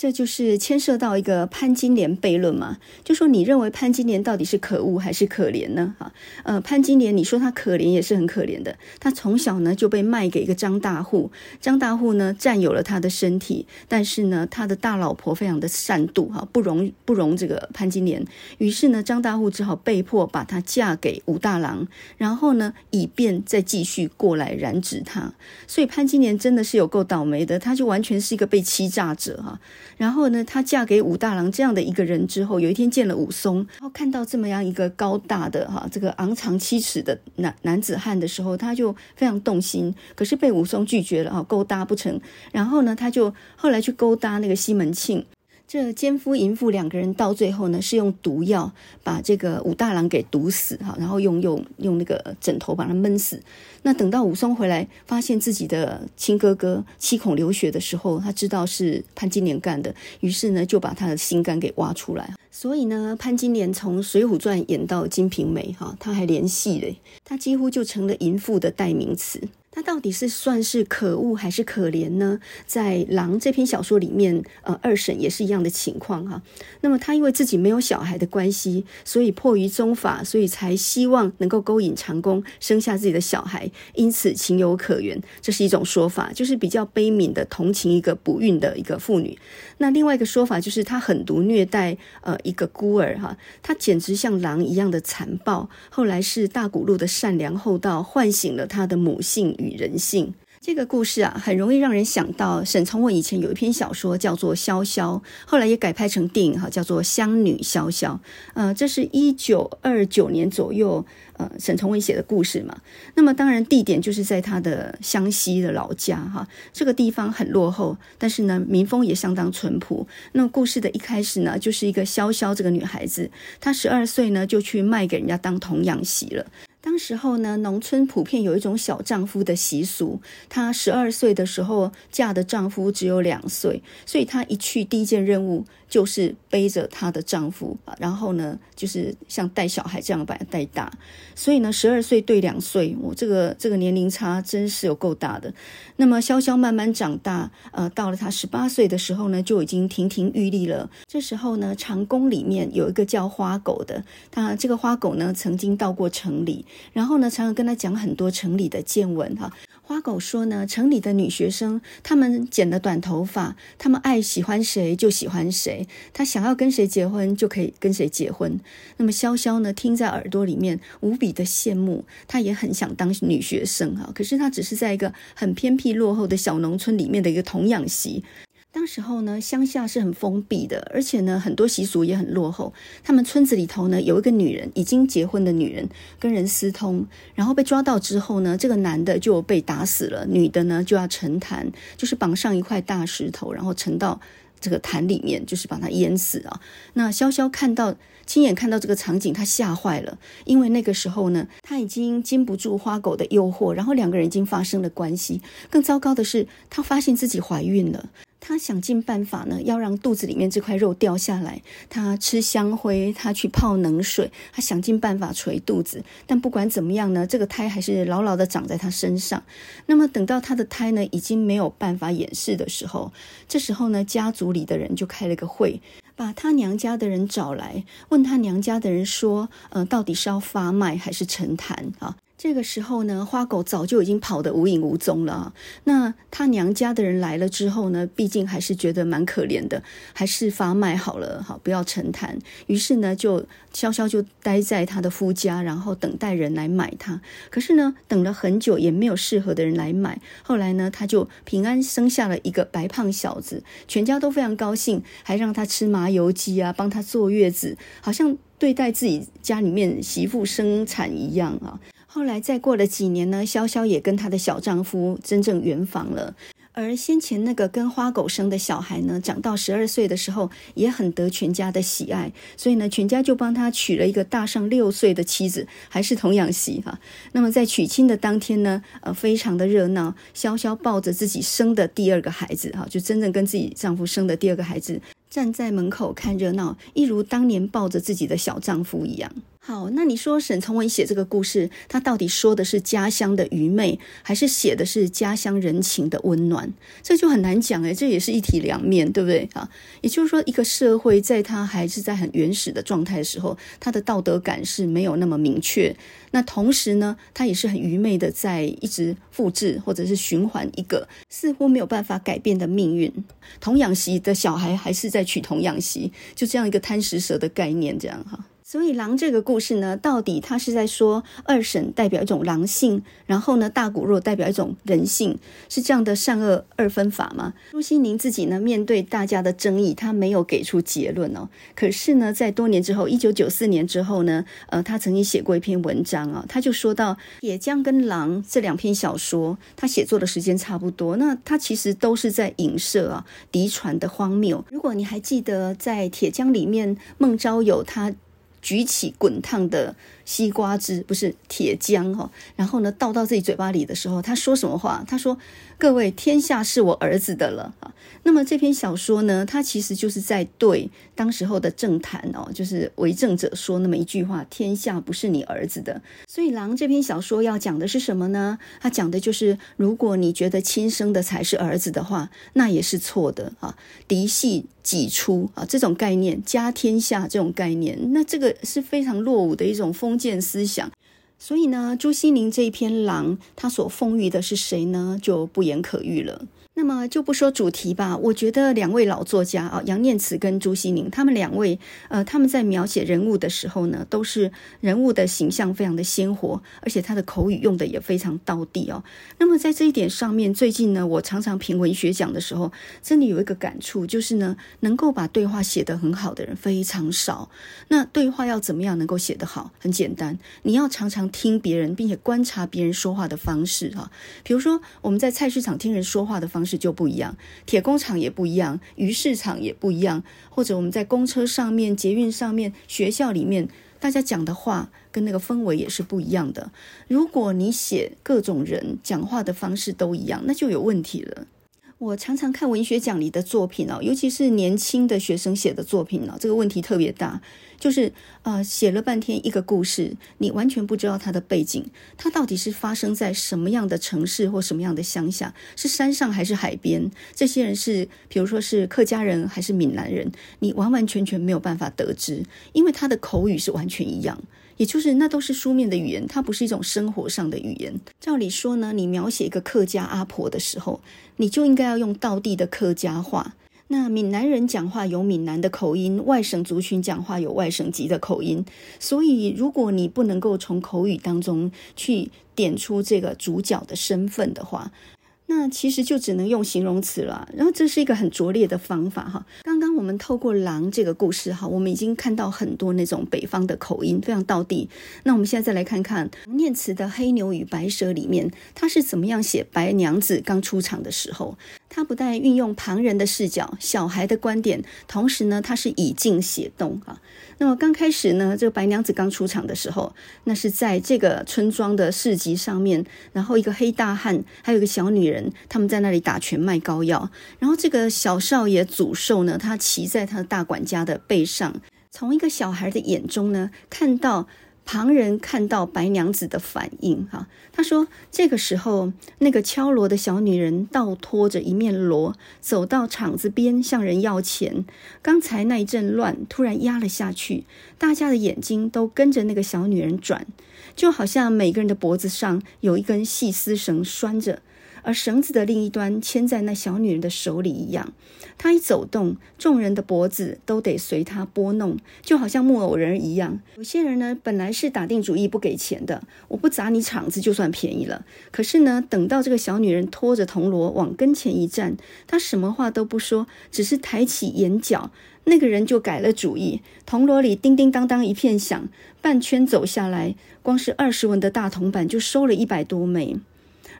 这就是牵涉到一个潘金莲悖论嘛，就说你认为潘金莲到底是可恶还是可怜呢？哈，呃，潘金莲，你说她可怜也是很可怜的，她从小呢就被卖给一个张大户，张大户呢占有了她的身体，但是呢，他的大老婆非常的善妒哈，不容不容这个潘金莲，于是呢，张大户只好被迫把她嫁给武大郎，然后呢，以便再继续过来染指她，所以潘金莲真的是有够倒霉的，她就完全是一个被欺诈者哈。然后呢，她嫁给武大郎这样的一个人之后，有一天见了武松，然后看到这么样一个高大的哈，这个昂长七尺的男男子汉的时候，她就非常动心。可是被武松拒绝了哈，勾搭不成。然后呢，她就后来去勾搭那个西门庆。这奸夫淫妇两个人到最后呢，是用毒药把这个武大郎给毒死哈，然后用用用那个枕头把他闷死。那等到武松回来，发现自己的亲哥哥七孔流血的时候，他知道是潘金莲干的，于是呢就把他的心肝给挖出来。所以呢，潘金莲从《水浒传》演到《金瓶梅》哈，他还连戏嘞，他几乎就成了淫妇的代名词。他到底是算是可恶还是可怜呢？在《狼》这篇小说里面，呃，二婶也是一样的情况哈。那么他因为自己没有小孩的关系，所以迫于宗法，所以才希望能够勾引长工生下自己的小孩，因此情有可原。这是一种说法，就是比较悲悯的同情一个不孕的一个妇女。那另外一个说法就是他狠毒虐待呃一个孤儿哈，他简直像狼一样的残暴。后来是大古路的善良厚道唤醒了他的母性与人性。这个故事啊，很容易让人想到沈从文以前有一篇小说叫做《萧萧》，后来也改拍成电影哈，叫做《湘女萧萧》。呃，这是一九二九年左右，呃，沈从文写的故事嘛。那么当然地点就是在他的湘西的老家哈。这个地方很落后，但是呢，民风也相当淳朴。那故事的一开始呢，就是一个萧萧这个女孩子，她十二岁呢就去卖给人家当童养媳了。当时候呢，农村普遍有一种小丈夫的习俗。她十二岁的时候嫁的丈夫只有两岁，所以她一去第一件任务就是背着她的丈夫，然后呢，就是像带小孩这样把她带大。所以呢，十二岁对两岁，我这个这个年龄差真是有够大的。那么潇潇慢慢长大，呃，到了她十八岁的时候呢，就已经亭亭玉立了。这时候呢，长宫里面有一个叫花狗的，他这个花狗呢，曾经到过城里。然后呢，常常跟他讲很多城里的见闻哈。花狗说呢，城里的女学生，她们剪了短头发，她们爱喜欢谁就喜欢谁，她想要跟谁结婚就可以跟谁结婚。那么潇潇呢，听在耳朵里面无比的羡慕，她也很想当女学生啊。可是她只是在一个很偏僻落后的小农村里面的一个童养媳。当时候呢，乡下是很封闭的，而且呢，很多习俗也很落后。他们村子里头呢，有一个女人，已经结婚的女人，跟人私通，然后被抓到之后呢，这个男的就被打死了，女的呢就要沉潭，就是绑上一块大石头，然后沉到这个潭里面，就是把她淹死啊。那潇潇看到，亲眼看到这个场景，她吓坏了，因为那个时候呢，她已经禁不住花狗的诱惑，然后两个人已经发生了关系。更糟糕的是，她发现自己怀孕了。他想尽办法呢，要让肚子里面这块肉掉下来。他吃香灰，他去泡冷水，他想尽办法捶肚子。但不管怎么样呢，这个胎还是牢牢的长在他身上。那么等到他的胎呢，已经没有办法掩饰的时候，这时候呢，家族里的人就开了个会，把他娘家的人找来，问他娘家的人说：“呃，到底是要发卖还是沉潭啊？”这个时候呢，花狗早就已经跑得无影无踪了。那他娘家的人来了之后呢，毕竟还是觉得蛮可怜的，还是发卖好了，好，不要沉潭。于是呢，就萧萧就待在他的夫家，然后等待人来买他。可是呢，等了很久也没有适合的人来买。后来呢，他就平安生下了一个白胖小子，全家都非常高兴，还让他吃麻油鸡啊，帮他坐月子，好像对待自己家里面媳妇生产一样啊。后来再过了几年呢，潇潇也跟她的小丈夫真正圆房了。而先前那个跟花狗生的小孩呢，长到十二岁的时候，也很得全家的喜爱，所以呢，全家就帮他娶了一个大上六岁的妻子，还是童养媳哈。那么在娶亲的当天呢，呃，非常的热闹，潇潇抱着自己生的第二个孩子哈，就真正跟自己丈夫生的第二个孩子，站在门口看热闹，一如当年抱着自己的小丈夫一样。好，那你说沈从文写这个故事，他到底说的是家乡的愚昧，还是写的是家乡人情的温暖？这就很难讲诶，这也是一体两面，对不对啊？也就是说，一个社会在他还是在很原始的状态的时候，他的道德感是没有那么明确。那同时呢，他也是很愚昧的，在一直复制或者是循环一个似乎没有办法改变的命运。童养媳的小孩还是在娶童养媳，就这样一个贪食蛇的概念，这样哈。所以狼这个故事呢，到底它是在说二婶代表一种狼性，然后呢大骨肉代表一种人性，是这样的善恶二分法吗？朱西宁自己呢面对大家的争议，他没有给出结论哦。可是呢，在多年之后，一九九四年之后呢，呃，他曾经写过一篇文章啊，他就说到《铁浆》跟《狼》这两篇小说，他写作的时间差不多，那他其实都是在影射啊嫡传的荒谬。如果你还记得在《铁浆》里面，孟昭友他。举起滚烫的西瓜汁，不是铁浆哈，然后呢倒到自己嘴巴里的时候，他说什么话？他说：“各位，天下是我儿子的了啊。”那么这篇小说呢，它其实就是在对当时候的政坛哦，就是为政者说那么一句话：“天下不是你儿子的。”所以《狼》这篇小说要讲的是什么呢？它讲的就是，如果你觉得亲生的才是儿子的话，那也是错的啊。嫡系己出啊，这种概念，家天下这种概念，那这个是非常落伍的一种封建思想。所以呢，朱锡麟这一篇《狼》，他所讽喻的是谁呢？就不言可喻了。那么就不说主题吧。我觉得两位老作家啊，杨念慈跟朱西甯，他们两位，呃，他们在描写人物的时候呢，都是人物的形象非常的鲜活，而且他的口语用的也非常到地哦。那么在这一点上面，最近呢，我常常评文学奖的时候，真的有一个感触，就是呢，能够把对话写得很好的人非常少。那对话要怎么样能够写得好？很简单，你要常常听别人，并且观察别人说话的方式哈。比如说我们在菜市场听人说话的方方式。就不一样，铁工厂也不一样，鱼市场也不一样，或者我们在公车上面、捷运上面、学校里面，大家讲的话跟那个氛围也是不一样的。如果你写各种人讲话的方式都一样，那就有问题了。我常常看文学奖里的作品哦，尤其是年轻的学生写的作品哦，这个问题特别大。就是呃，写了半天一个故事，你完全不知道它的背景，它到底是发生在什么样的城市或什么样的乡下，是山上还是海边？这些人是，比如说是客家人还是闽南人，你完完全全没有办法得知，因为他的口语是完全一样，也就是那都是书面的语言，它不是一种生活上的语言。照理说呢，你描写一个客家阿婆的时候，你就应该要用道地的客家话。那闽南人讲话有闽南的口音，外省族群讲话有外省籍的口音，所以如果你不能够从口语当中去点出这个主角的身份的话，那其实就只能用形容词了，然后这是一个很拙劣的方法哈。刚刚我们透过狼这个故事哈，我们已经看到很多那种北方的口音，非常道地。那我们现在再来看看念慈的《黑牛与白蛇》里面，他是怎么样写白娘子刚出场的时候。他不但运用旁人的视角、小孩的观点，同时呢，他是以静写动啊。那么刚开始呢，这个白娘子刚出场的时候，那是在这个村庄的市集上面，然后一个黑大汉，还有一个小女人，他们在那里打拳卖膏药。然后这个小少爷祖寿呢，他骑在他的大管家的背上，从一个小孩的眼中呢，看到。旁人看到白娘子的反应，哈，他说：“这个时候，那个敲锣的小女人倒拖着一面锣，走到场子边向人要钱。刚才那一阵乱突然压了下去，大家的眼睛都跟着那个小女人转，就好像每个人的脖子上有一根细丝绳拴着。”而绳子的另一端牵在那小女人的手里一样，她一走动，众人的脖子都得随她拨弄，就好像木偶人一样。有些人呢，本来是打定主意不给钱的，我不砸你场子就算便宜了。可是呢，等到这个小女人拖着铜锣往跟前一站，她什么话都不说，只是抬起眼角，那个人就改了主意。铜锣里叮叮当当一片响，半圈走下来，光是二十文的大铜板就收了一百多枚。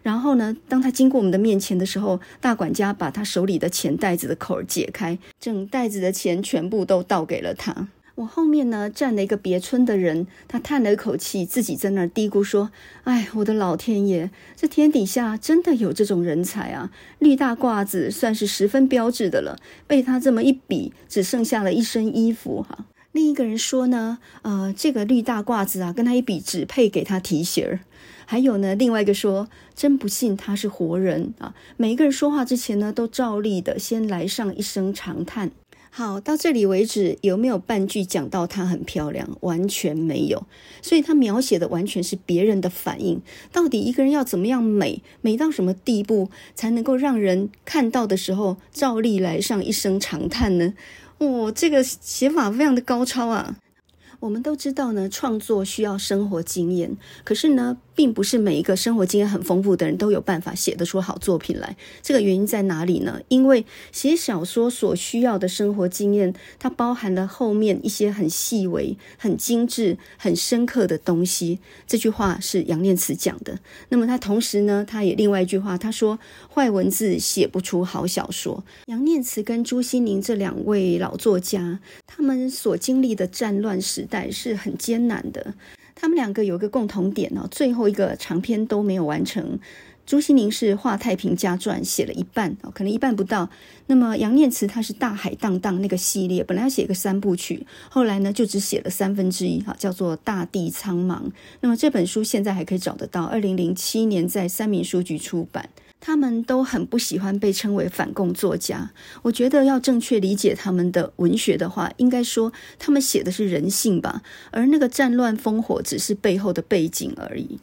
然后呢，当他经过我们的面前的时候，大管家把他手里的钱袋子的口儿解开，整袋子的钱全部都倒给了他。我后面呢站了一个别村的人，他叹了一口气，自己在那儿嘀咕说：“哎，我的老天爷，这天底下真的有这种人才啊！绿大褂子算是十分标致的了，被他这么一比，只剩下了一身衣服哈。”另一个人说呢：“呃，这个绿大褂子啊，跟他一比，只配给他提鞋儿。”还有呢，另外一个说：“真不信他是活人啊！”每一个人说话之前呢，都照例的先来上一声长叹。好，到这里为止，有没有半句讲到她很漂亮？完全没有。所以她描写的完全是别人的反应。到底一个人要怎么样美，美到什么地步，才能够让人看到的时候照例来上一声长叹呢？哦，这个写法非常的高超啊！我们都知道呢，创作需要生活经验，可是呢，并不是每一个生活经验很丰富的人都有办法写得出好作品来。这个原因在哪里呢？因为写小说所需要的生活经验，它包含了后面一些很细微、很精致、很深刻的东西。这句话是杨念慈讲的。那么他同时呢，他也另外一句话，他说：“坏文字写不出好小说。”杨念慈跟朱西宁这两位老作家，他们所经历的战乱史代是很艰难的。他们两个有一个共同点哦，最后一个长篇都没有完成。朱西甯是《画太平家传》写了一半哦，可能一半不到。那么杨念慈他是《大海荡荡》那个系列，本来要写个三部曲，后来呢就只写了三分之一哈，叫做《大地苍茫》。那么这本书现在还可以找得到，二零零七年在三民书局出版。他们都很不喜欢被称为反共作家。我觉得要正确理解他们的文学的话，应该说他们写的是人性吧，而那个战乱烽火只是背后的背景而已。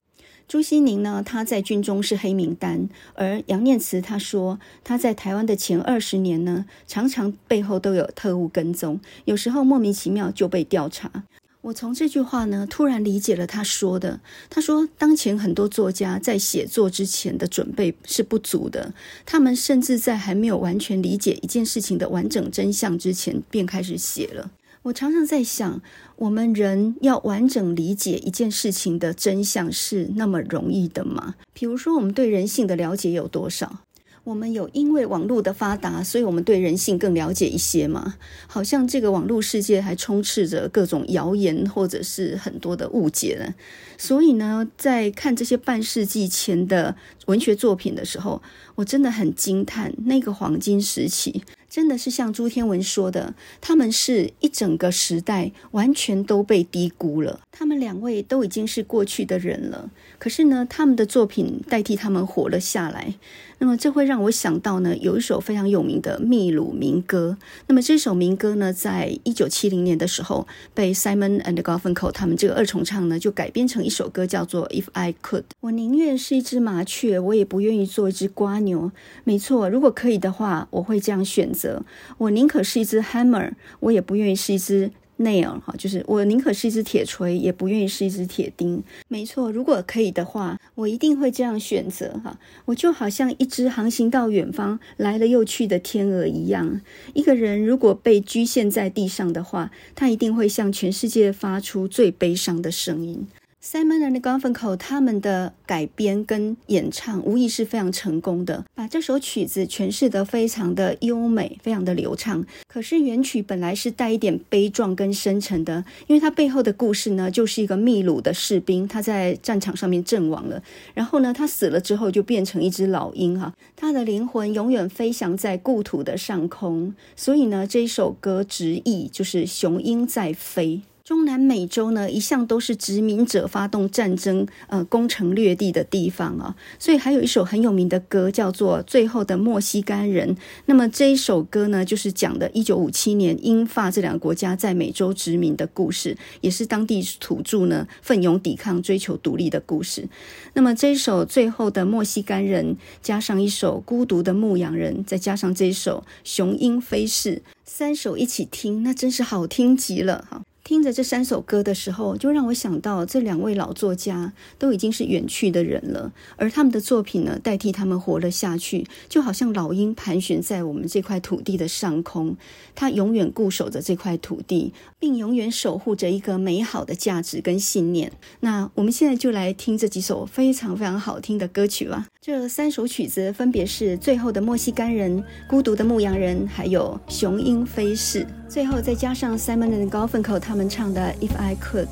朱西宁呢，他在军中是黑名单，而杨念慈他说他在台湾的前二十年呢，常常背后都有特务跟踪，有时候莫名其妙就被调查。我从这句话呢，突然理解了他说的。他说，当前很多作家在写作之前的准备是不足的，他们甚至在还没有完全理解一件事情的完整真相之前，便开始写了。我常常在想，我们人要完整理解一件事情的真相是那么容易的吗？比如说，我们对人性的了解有多少？我们有因为网络的发达，所以我们对人性更了解一些吗？好像这个网络世界还充斥着各种谣言，或者是很多的误解呢。所以呢，在看这些半世纪前的文学作品的时候，我真的很惊叹那个黄金时期。真的是像朱天文说的，他们是一整个时代完全都被低估了。他们两位都已经是过去的人了，可是呢，他们的作品代替他们活了下来。那么这会让我想到呢，有一首非常有名的秘鲁民歌。那么这首民歌呢，在一九七零年的时候，被 Simon and Garfunkel 他们这个二重唱呢，就改编成一首歌，叫做 If I Could。我宁愿是一只麻雀，我也不愿意做一只瓜牛。没错，如果可以的话，我会这样选择。我宁可是一只 Hammer，我也不愿意是一只。nail 哈，就是我宁可是一只铁锤，也不愿意是一只铁钉。没错，如果可以的话，我一定会这样选择哈。我就好像一只航行到远方来了又去的天鹅一样。一个人如果被局限在地上的话，他一定会向全世界发出最悲伤的声音。Simon and Garfunkel 他们的改编跟演唱无疑是非常成功的，把这首曲子诠释得非常的优美，非常的流畅。可是原曲本来是带一点悲壮跟深沉的，因为它背后的故事呢，就是一个秘鲁的士兵，他在战场上面阵亡了，然后呢，他死了之后就变成一只老鹰哈，他的灵魂永远飞翔在故土的上空，所以呢，这一首歌直译就是雄鹰在飞。中南美洲呢，一向都是殖民者发动战争、呃攻城略地的地方啊，所以还有一首很有名的歌叫做《最后的墨西干人》。那么这一首歌呢，就是讲的1957年英法这两个国家在美洲殖民的故事，也是当地土著呢奋勇抵抗、追求独立的故事。那么这一首《最后的墨西干人》，加上一首《孤独的牧羊人》，再加上这一首《雄鹰飞逝》，三首一起听，那真是好听极了哈。听着这三首歌的时候，就让我想到这两位老作家都已经是远去的人了，而他们的作品呢，代替他们活了下去，就好像老鹰盘旋在我们这块土地的上空，它永远固守着这块土地，并永远守护着一个美好的价值跟信念。那我们现在就来听这几首非常非常好听的歌曲吧。这三首曲子分别是《最后的莫西干人》、《孤独的牧羊人》，还有《雄鹰飞逝》。最后再加上 Simon and Garfunkel 他们唱的《If I Could》。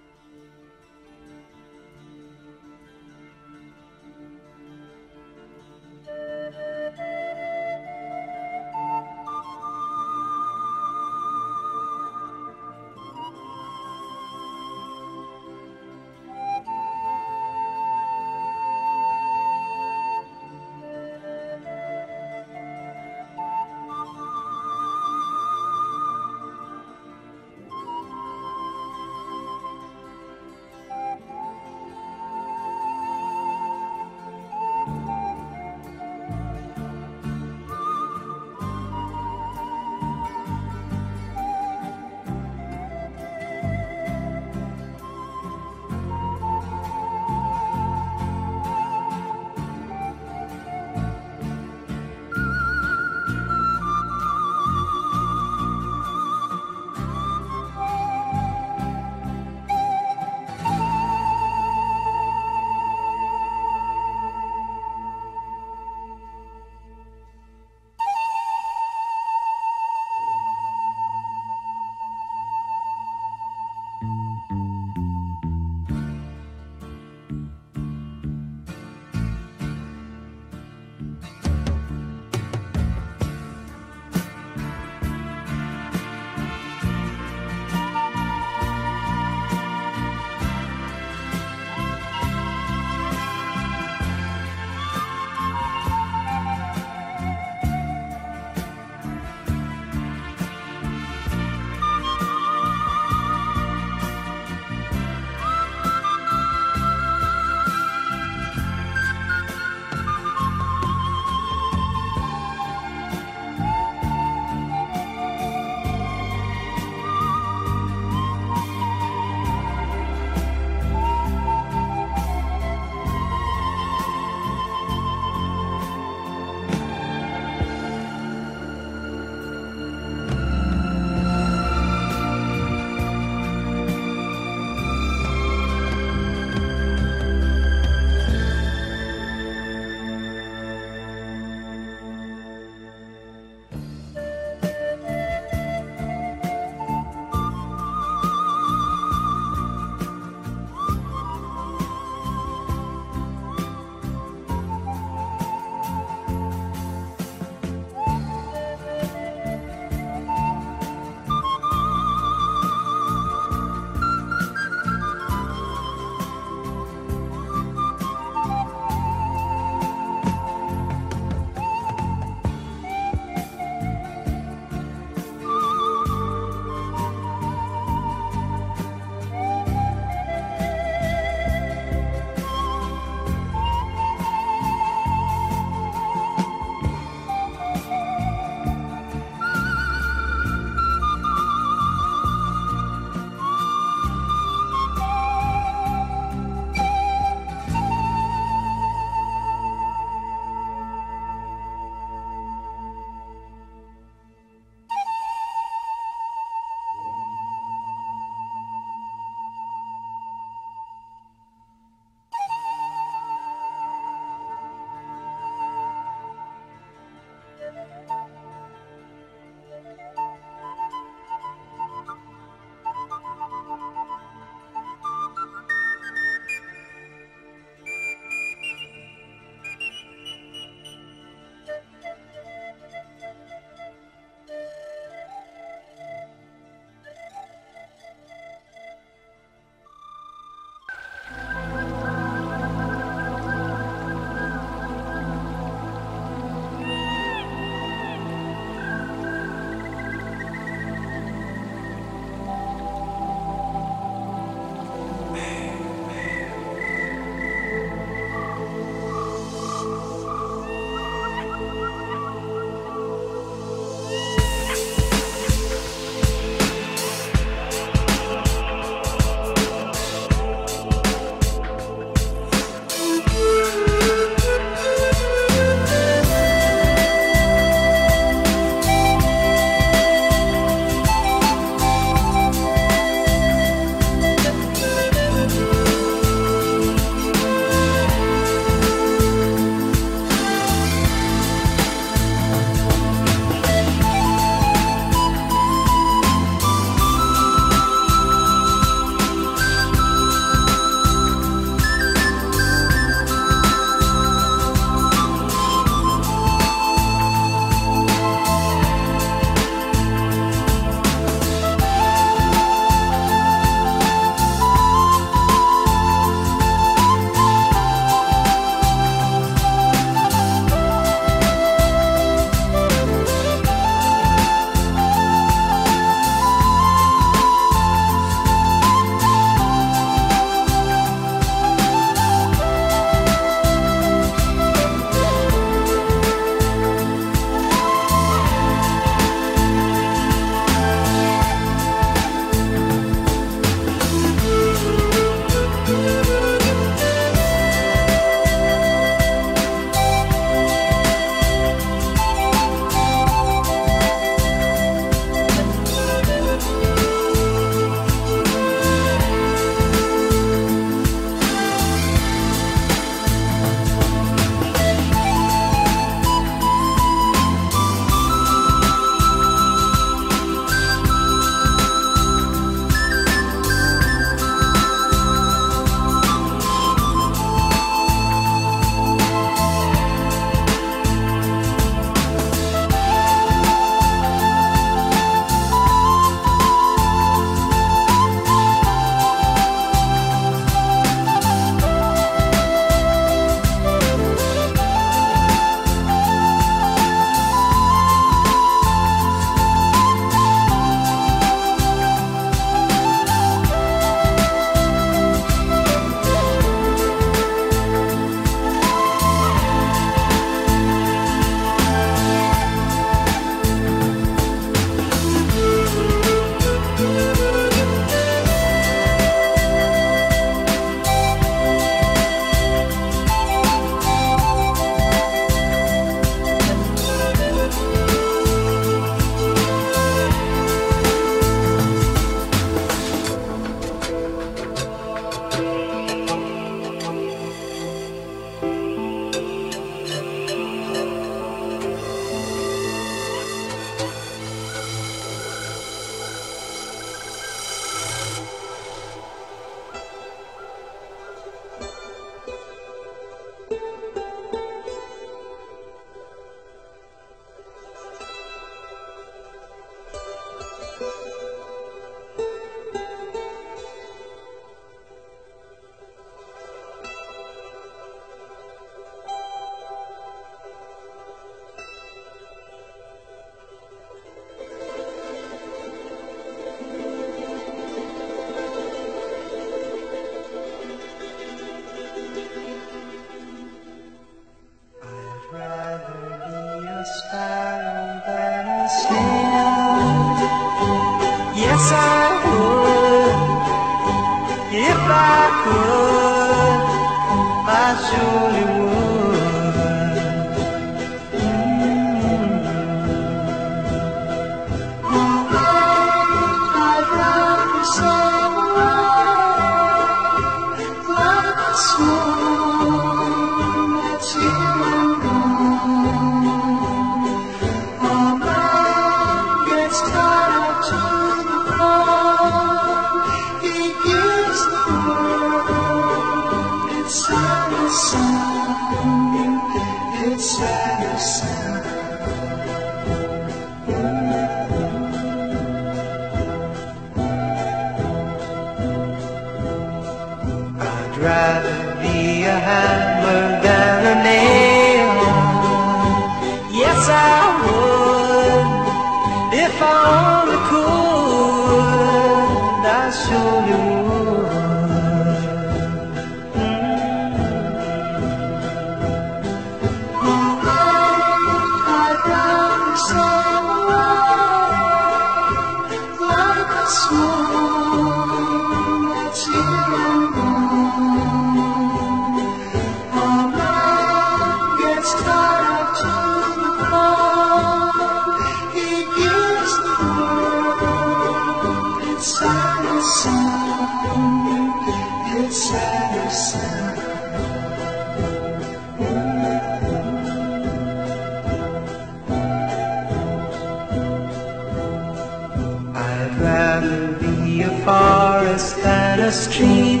I'd rather be a forest than a street.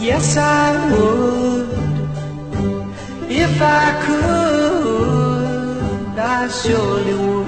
Yes, I would. If I could, I surely would.